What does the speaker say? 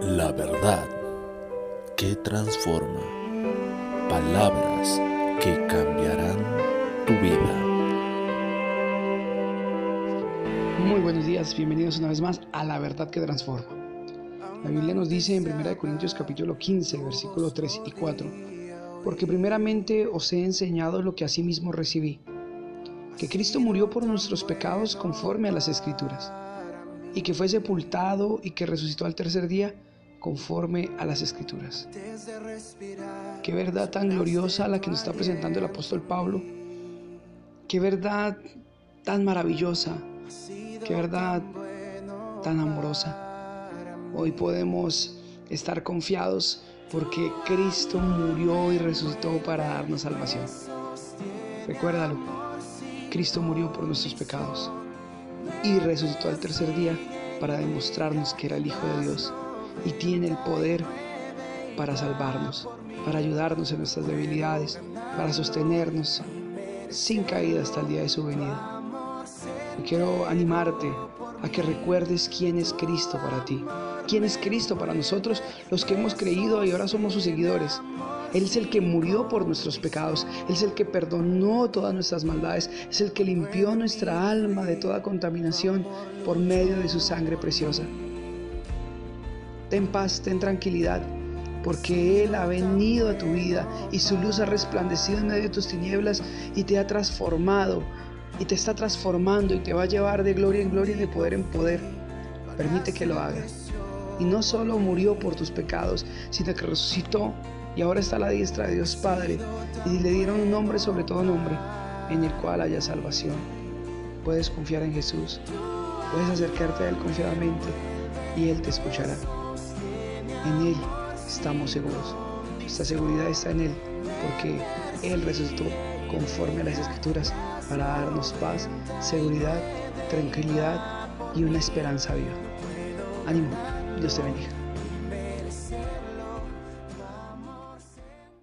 La verdad que transforma. Palabras que cambiarán tu vida. Muy buenos días, bienvenidos una vez más a La verdad que transforma. La Biblia nos dice en 1 Corintios capítulo 15, versículos 3 y 4, porque primeramente os he enseñado lo que asimismo recibí, que Cristo murió por nuestros pecados conforme a las escrituras, y que fue sepultado y que resucitó al tercer día conforme a las escrituras. Qué verdad tan gloriosa la que nos está presentando el apóstol Pablo. Qué verdad tan maravillosa. Qué verdad tan amorosa. Hoy podemos estar confiados porque Cristo murió y resucitó para darnos salvación. Recuérdalo, Cristo murió por nuestros pecados y resucitó al tercer día para demostrarnos que era el Hijo de Dios y tiene el poder para salvarnos, para ayudarnos en nuestras debilidades, para sostenernos sin caída hasta el día de su venida. Y quiero animarte a que recuerdes quién es Cristo para ti, quién es Cristo para nosotros, los que hemos creído y ahora somos sus seguidores. Él es el que murió por nuestros pecados, Él es el que perdonó todas nuestras maldades, es el que limpió nuestra alma de toda contaminación por medio de su sangre preciosa. Ten paz, ten tranquilidad, porque Él ha venido a tu vida y su luz ha resplandecido en medio de tus tinieblas y te ha transformado y te está transformando y te va a llevar de gloria en gloria y de poder en poder. Permite que lo haga. Y no solo murió por tus pecados, sino que resucitó y ahora está a la diestra de Dios Padre y le dieron un nombre sobre todo nombre en el cual haya salvación. Puedes confiar en Jesús, puedes acercarte a Él confiadamente y Él te escuchará. En Él estamos seguros. Esta seguridad está en Él porque Él resucitó conforme a las Escrituras para darnos paz, seguridad, tranquilidad y una esperanza viva. Ánimo, Dios te bendiga.